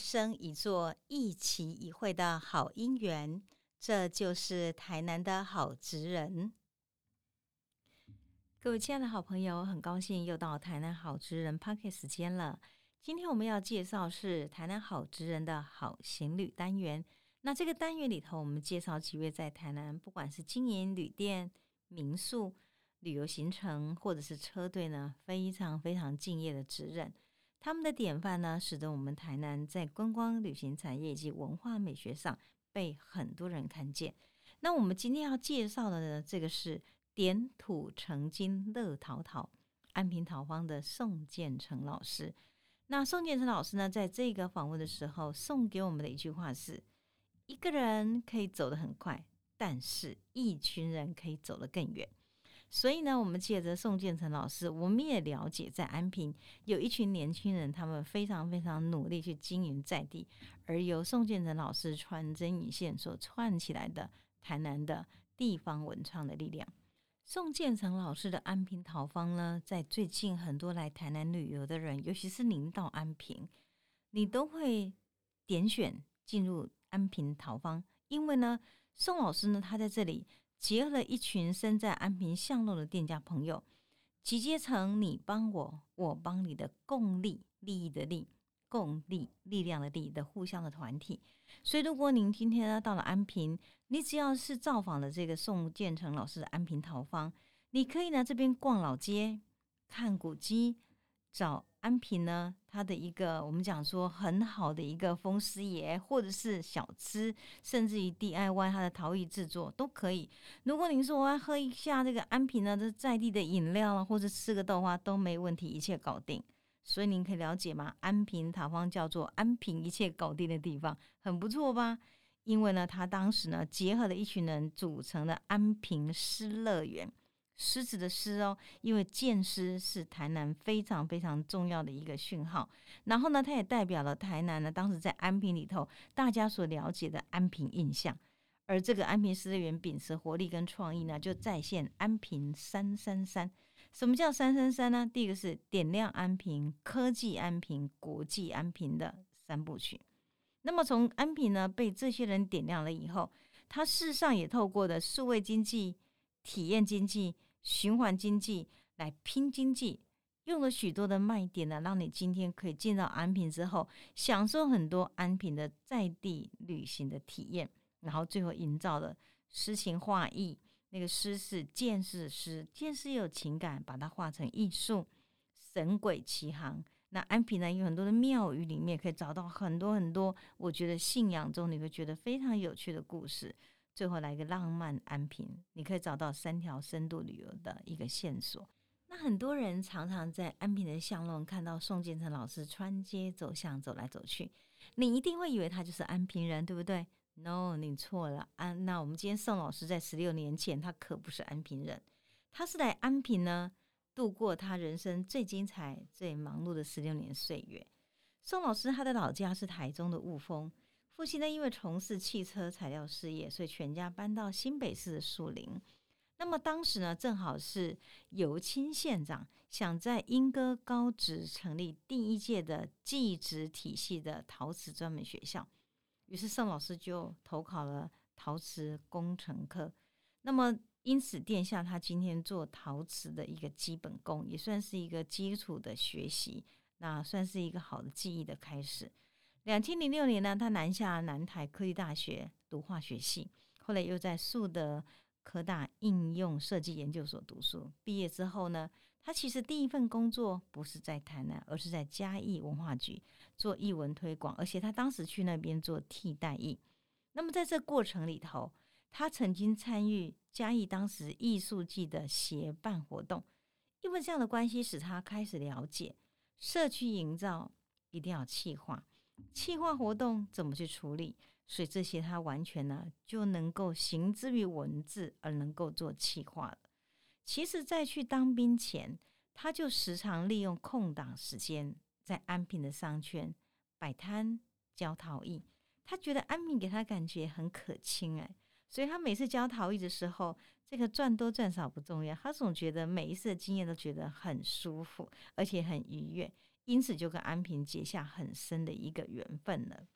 生一座、一期一会的好姻缘。这就是台南的好职人。各位亲爱的好朋友，很高兴又到台南好职人 p o c k e t 时间了。今天我们要介绍是台南好职人的好行旅单元。那这个单元里头，我们介绍几位在台南不管是经营旅店、民宿、旅游行程，或者是车队呢，非常非常敬业的职人。他们的典范呢，使得我们台南在观光旅行产业以及文化美学上被很多人看见。那我们今天要介绍的呢，这个是点土成金乐陶陶安平陶方的宋建成老师。那宋建成老师呢，在这个访问的时候，送给我们的一句话是：一个人可以走得很快，但是一群人可以走得更远。所以呢，我们借着宋建成老师，我们也了解在安平有一群年轻人，他们非常非常努力去经营在地，而由宋建成老师穿针引线所串起来的台南的地方文创的力量。宋建成老师的安平陶方呢，在最近很多来台南旅游的人，尤其是您到安平，你都会点选进入安平陶方，因为呢，宋老师呢，他在这里结合了一群身在安平巷弄的店家朋友，集结成你帮我，我帮你的共利利益的利，共利力量的利的互相的团体。所以，如果您今天呢到了安平，你只要是造访了这个宋建成老师的安平桃方，你可以呢这边逛老街、看古迹，找安平呢它的一个我们讲说很好的一个风师爷，或者是小吃，甚至于 DIY 它的陶艺制作都可以。如果您说我要喝一下这个安平呢这在地的饮料，或者吃个豆花都没问题，一切搞定。所以您可以了解吗？安平塔方叫做安平一切搞定的地方，很不错吧？因为呢，他当时呢结合了一群人组成的安平诗乐园，狮子的狮哦，因为剑狮是台南非常非常重要的一个讯号。然后呢，它也代表了台南呢当时在安平里头大家所了解的安平印象。而这个安平诗乐园秉持活力跟创意呢，就再现安平三三三。什么叫三三三呢？第一个是点亮安平、科技安平、国际安平的三部曲。那么从安平呢被这些人点亮了以后，它事实上也透过的数位经济、体验经济、循环经济来拼经济，用了许多的卖点呢，让你今天可以进到安平之后，享受很多安平的在地旅行的体验，然后最后营造了诗情画意。那个诗是见识诗，见识有情感，把它画成艺术，神鬼奇行。那安平呢，有很多的庙宇里面可以找到很多很多，我觉得信仰中你会觉得非常有趣的故事。最后来一个浪漫安平，你可以找到三条深度旅游的一个线索。那很多人常常在安平的巷弄看到宋建成老师穿街走巷走来走去，你一定会以为他就是安平人，对不对？No，你错了啊！那我们今天宋老师在十六年前，他可不是安平人，他是来安平呢度过他人生最精彩、最忙碌的十六年岁月。宋老师他的老家是台中的雾峰，父亲呢因为从事汽车材料事业，所以全家搬到新北市的树林。那么当时呢，正好是尤清县长想在莺歌高职成立第一届的技职体系的陶瓷专门学校。于是盛老师就投考了陶瓷工程科，那么因此殿下他今天做陶瓷的一个基本功，也算是一个基础的学习，那算是一个好的记忆的开始。两千零六年呢，他南下南台科技大学读化学系，后来又在树德科大应用设计研究所读书。毕业之后呢，他其实第一份工作不是在台南，而是在嘉义文化局。做译文推广，而且他当时去那边做替代役。那么在这过程里头，他曾经参与嘉义当时艺术季的协办活动，因为这样的关系，使他开始了解社区营造一定要气化，气化活动怎么去处理，所以这些他完全呢就能够行之于文字，而能够做气化。其实，在去当兵前，他就时常利用空档时间。在安平的商圈摆摊教陶艺，他觉得安平给他感觉很可亲哎，所以他每次教陶艺的时候，这个赚多赚少不重要，他总觉得每一次的经验都觉得很舒服，而且很愉悦，因此就跟安平结下很深的一个缘分了。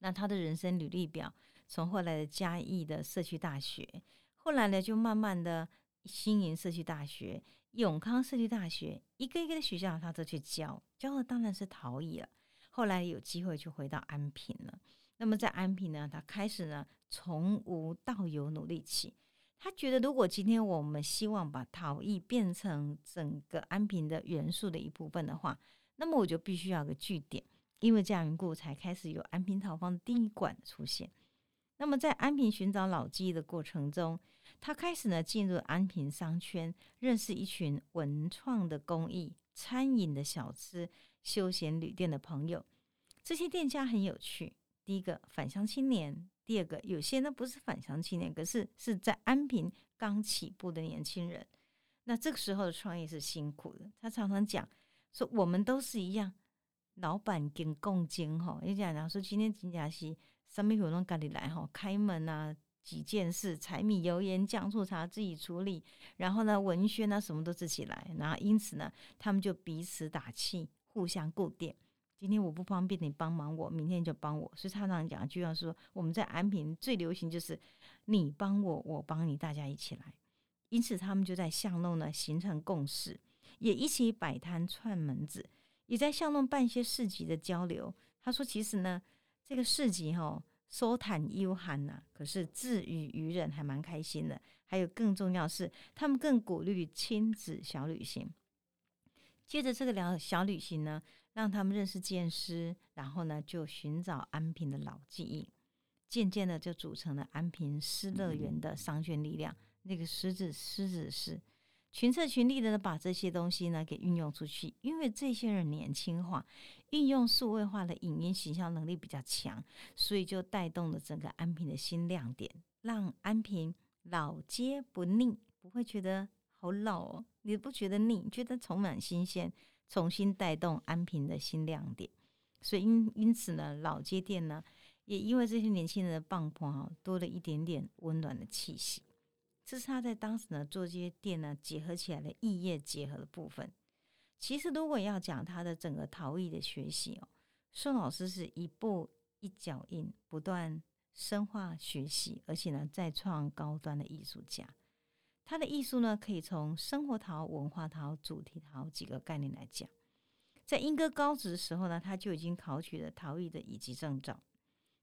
那他的人生履历表，从后来的嘉义的社区大学，后来呢就慢慢的新营社区大学、永康社区大学，一个一个的学校他都去教，教的当然是陶艺了。后来有机会就回到安平了。那么在安平呢，他开始呢从无到有努力起。他觉得，如果今天我们希望把陶艺变成整个安平的元素的一部分的话，那么我就必须要个据点。因为这样缘故，才开始有安平陶坊的第一馆出现。那么在安平寻找老记忆的过程中，他开始呢进入安平商圈，认识一群文创的工艺、餐饮的小吃、休闲旅店的朋友。这些店家很有趣。第一个返乡青年，第二个有些呢不是返乡青年，可是是在安平刚起步的年轻人。那这个时候的创业是辛苦的。他常常讲说，我们都是一样，老板跟共经哈。也讲讲说，今天金家西什么活动赶紧来哈，开门啊，几件事，柴米油盐酱醋茶自己处理，然后呢，文宣啊什么都自己来，然后因此呢，他们就彼此打气，互相固定。今天我不方便，你帮忙我，明天就帮我。所以他常讲一句话说：“我们在安平最流行就是你帮我，我帮你，大家一起来。”因此，他们就在巷弄呢形成共识，也一起摆摊串门子，也在巷弄办一些市集的交流。他说：“其实呢，这个市集哈，说谈悠寒呐，可是自娱娱人还蛮开心的。还有更重要是，他们更鼓励亲子小旅行。接着这个聊小旅行呢。”让他们认识剑师，然后呢，就寻找安平的老记忆，渐渐的就组成了安平诗乐园的商圈力量。那个狮子，狮子是群策群力的把这些东西呢给运用出去，因为这些人年轻化，运用数位化的影音形象能力比较强，所以就带动了整个安平的新亮点，让安平老街不腻，不会觉得好老哦，你不觉得腻，觉得充满新鲜。重新带动安平的新亮点，所以因因此呢，老街店呢，也因为这些年轻人的棒棒哈，多了一点点温暖的气息。这是他在当时呢做这些店呢结合起来的异业结合的部分。其实如果要讲他的整个陶艺的学习哦，宋老师是一步一脚印，不断深化学习，而且呢再创高端的艺术家。他的艺术呢，可以从生活陶、文化陶、主题陶几个概念来讲。在英歌高职的时候呢，他就已经考取了陶艺的乙级证照。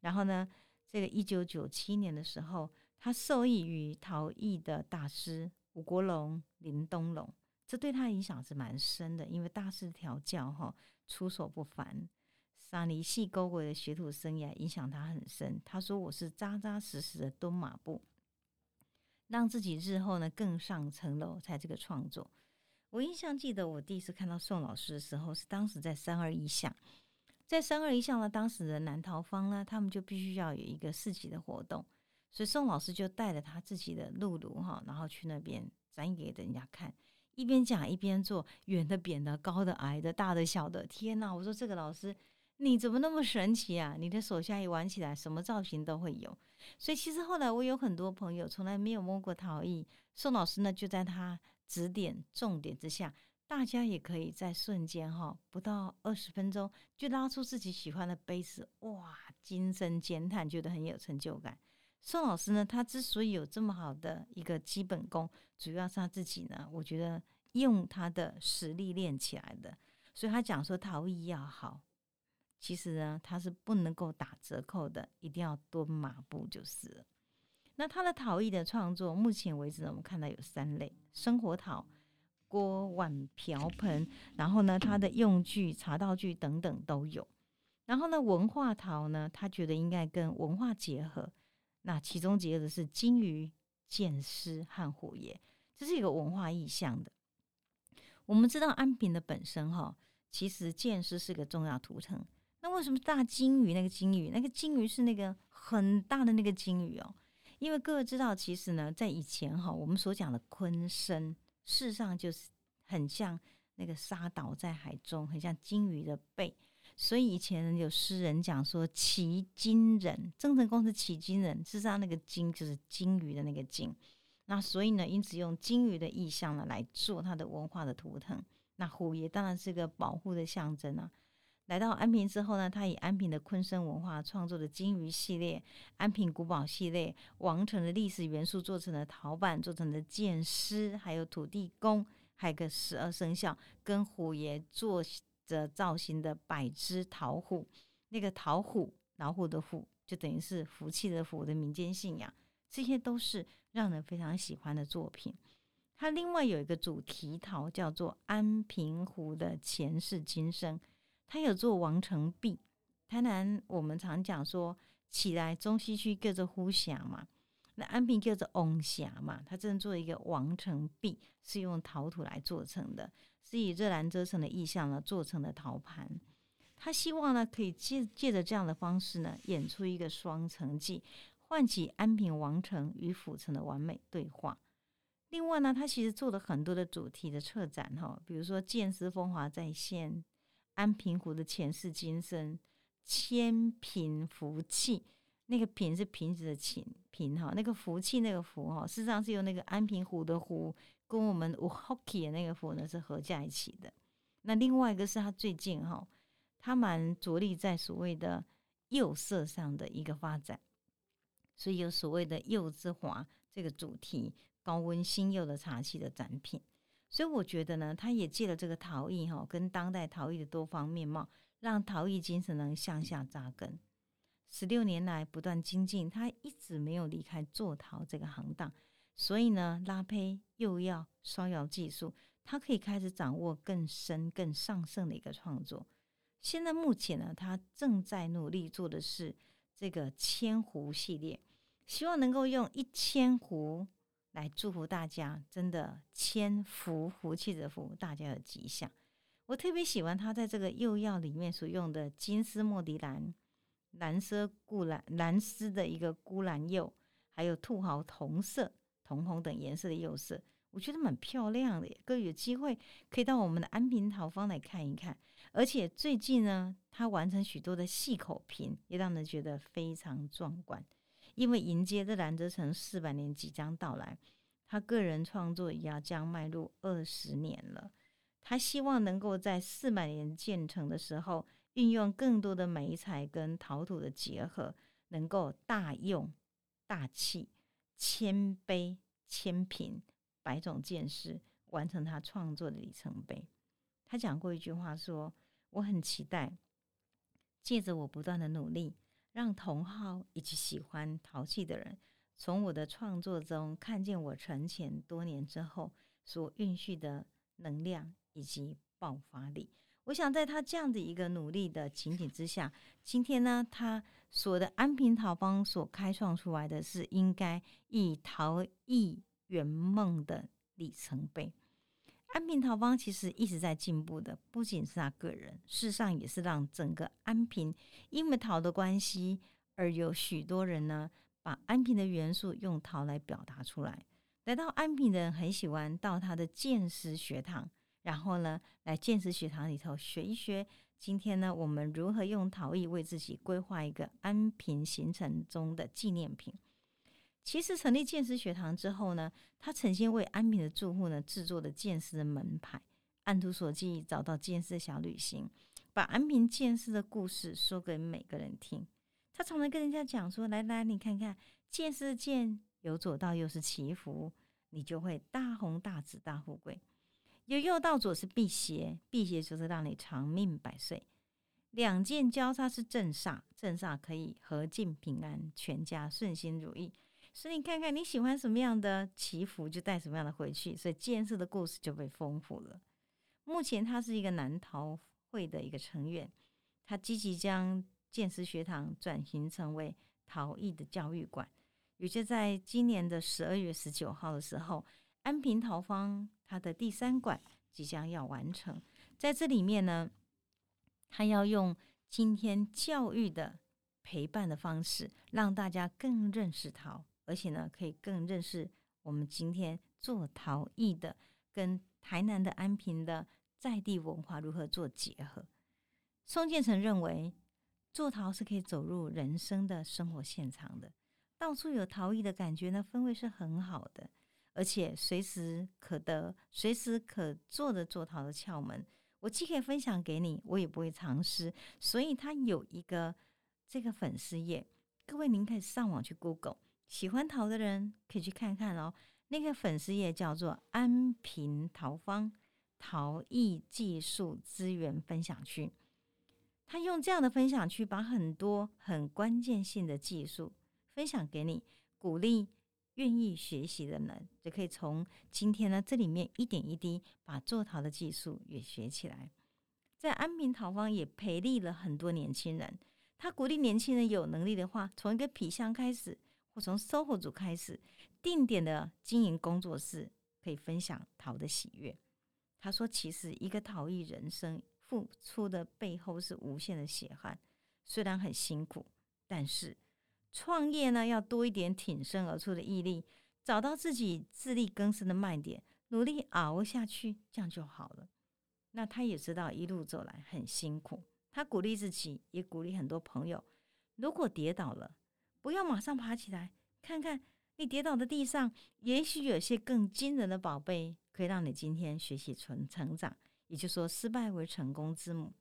然后呢，这个一九九七年的时候，他受益于陶艺的大师吴国龙、林东龙，这对他影响是蛮深的。因为大师调教哈出手不凡，沙泥细沟鬼的学徒生涯影响他很深。他说：“我是扎扎实实的蹲马步。”让自己日后呢更上层楼，才这个创作。我印象记得，我第一次看到宋老师的时候，是当时在三二一巷，在三二一巷呢，当时的南桃坊呢，他们就必须要有一个市集的活动，所以宋老师就带着他自己的露露哈，然后去那边展给人家看，一边讲一边做，圆的、扁的、高的、矮的、大的、小的。天哪！我说这个老师。你怎么那么神奇啊？你的手下一玩起来，什么造型都会有。所以其实后来我有很多朋友从来没有摸过陶艺，宋老师呢就在他指点重点之下，大家也可以在瞬间哈，不到二十分钟就拉出自己喜欢的杯子，哇，惊声尖叹，觉得很有成就感。宋老师呢，他之所以有这么好的一个基本功，主要是他自己呢，我觉得用他的实力练起来的。所以他讲说陶艺要好。其实呢，它是不能够打折扣的，一定要蹲马步就是了。那他的陶艺的创作，目前为止呢，我们看到有三类：生活陶、锅碗瓢盆，然后呢，它的用具、茶道具等等都有。然后呢，文化陶呢，他觉得应该跟文化结合，那其中结合的是金鱼、剑狮和虎爷，这是一个文化意象的。我们知道安平的本身哈，其实剑狮是个重要图腾。那为什么大金鱼？那个金鱼，那个金鱼是那个很大的那个金鱼哦。因为各位知道，其实呢，在以前哈，我们所讲的鲲身，事实上就是很像那个沙倒在海中，很像金鱼的背。所以以前有诗人讲说“奇金人”，郑成功是奇金人，事实上那个金就是金鱼的那个金。那所以呢，因此用金鱼的意象呢来做它的文化的图腾。那虎爷当然是个保护的象征啊。来到安平之后呢，他以安平的昆生文化创作的金鱼系列、安平古堡系列、王城的历史元素做成的陶板、做成的剑狮，还有土地公，还有个十二生肖跟虎爷做着造型的百只桃虎。那个桃虎，老虎的虎，就等于是福气的福的民间信仰，这些都是让人非常喜欢的作品。它另外有一个主题陶，叫做安平湖的前世今生。它有做王城壁，台南我们常讲说起来中西区叫做呼霞嘛，那安平叫做翁峡嘛，他正做一个王城壁，是用陶土来做成的，是以热兰遮城的意象呢做成的陶盘。他希望呢可以借借着这样的方式呢演出一个双城记，唤起安平王城与府城的完美对话。另外呢，他其实做了很多的主题的策展哈，比如说剑丝风华再现。安平湖的前世今生，千贫福气，那个贫是瓶子的贫贫哈，那个福气那个福哈，事实上是由那个安平湖的湖跟我们 hockey 的那个湖呢是合在一起的。那另外一个是他最近哈，他蛮着力在所谓的釉色上的一个发展，所以有所谓的釉之华这个主题，高温新釉的茶器的展品。所以我觉得呢，他也借了这个陶艺哈，跟当代陶艺的多方面貌，让陶艺精神能向下扎根。十六年来不断精进，他一直没有离开做陶这个行当。所以呢，拉胚、釉药、烧窑技术，他可以开始掌握更深、更上乘的一个创作。现在目前呢，他正在努力做的是这个千壶系列，希望能够用一千壶。来祝福大家，真的千福福气的福，大家的吉祥。我特别喜欢他在这个釉药里面所用的金丝莫迪蓝、蓝色固蓝、蓝丝的一个钴蓝釉，还有兔毫铜色、铜红等颜色的釉色，我觉得蛮漂亮的。各位有机会可以到我们的安平陶坊来看一看。而且最近呢，他完成许多的细口瓶，也让人觉得非常壮观。因为迎接这兰泽城四百年即将到来，他个人创作也要将迈入二十年了。他希望能够在四百年建成的时候，运用更多的美彩跟陶土的结合，能够大用大气、谦卑、谦平、百种见识，完成他创作的里程碑。他讲过一句话说：“我很期待，借着我不断的努力。”让同好以及喜欢陶器的人，从我的创作中看见我沉潜多年之后所蕴蓄的能量以及爆发力。我想在他这样的一个努力的情景之下，今天呢，他所的安平陶坊所开创出来的是应该以陶艺圆梦的里程碑。安平陶方其实一直在进步的，不仅是他个人，事实上也是让整个安平因为陶的关系，而有许多人呢把安平的元素用陶来表达出来。来到安平的人很喜欢到他的建师学堂，然后呢来建师学堂里头学一学。今天呢，我们如何用陶艺为自己规划一个安平行程中的纪念品？其实成立剑师学堂之后呢，他曾经为安平的住户呢制作的剑师的门牌，按图索骥找到剑师小旅行，把安平剑师的故事说给每个人听。他常常跟人家讲说：“来来，你看看剑师的剑，由左到右是祈福，你就会大红大紫大富贵；由右到左是辟邪，辟邪就是让你长命百岁。两剑交叉是正煞，正煞可以和尽平安，全家顺心如意。”所以你看看你喜欢什么样的祈福，就带什么样的回去。所以建设的故事就被丰富了。目前他是一个南陶会的一个成员，他积极将建师学堂转型成为陶艺的教育馆。也就在今年的十二月十九号的时候，安平陶坊它的第三馆即将要完成。在这里面呢，他要用今天教育的陪伴的方式，让大家更认识陶。而且呢，可以更认识我们今天做陶艺的，跟台南的安平的在地文化如何做结合。宋建成认为，做陶是可以走入人生的生活现场的，到处有陶艺的感觉呢，氛围是很好的。而且随时可得、随时可做的做陶的窍门，我既可以分享给你，我也不会藏私。所以他有一个这个粉丝页，各位您可以上网去 Google，喜欢陶的人可以去看看哦。那个粉丝页叫做安平陶方陶艺技术资源分享区，他用这样的分享区，把很多很关键性的技术分享给你，鼓励。愿意学习的人，就可以从今天呢这里面一点一滴把做陶的技术也学起来。在安平陶方也培力了很多年轻人，他鼓励年轻人有能力的话，从一个皮箱开始，或从 SOHO 组开始，定点的经营工作室，可以分享陶的喜悦。他说：“其实一个陶艺人生付出的背后是无限的血汗，虽然很辛苦，但是。”创业呢，要多一点挺身而出的毅力，找到自己自力更生的卖点，努力熬下去，这样就好了。那他也知道一路走来很辛苦，他鼓励自己，也鼓励很多朋友：如果跌倒了，不要马上爬起来，看看你跌倒的地上，也许有些更惊人的宝贝，可以让你今天学习成成长。也就是说，失败为成功之母，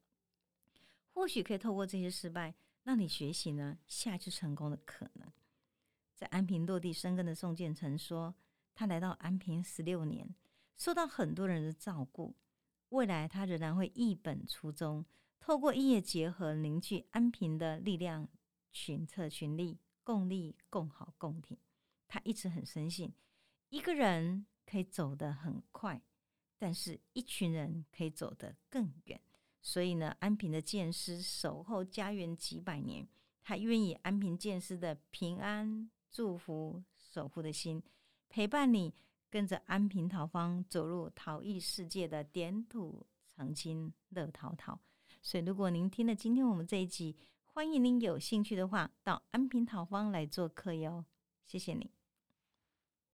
或许可以透过这些失败。让你学习呢，下一次成功的可能。在安平落地生根的宋建成说，他来到安平十六年，受到很多人的照顾。未来他仍然会一本初衷，透过异业结合，凝聚安平的力量，群策群力，共利共好共挺。他一直很深信，一个人可以走得很快，但是一群人可以走得更远。所以呢，安平的剑师守候家园几百年，他愿意安平剑师的平安祝福守护的心，陪伴你，跟着安平桃方走入陶艺世界的点土成金乐陶陶。所以，如果您听了今天我们这一集，欢迎您有兴趣的话，到安平桃方来做客哟。谢谢你。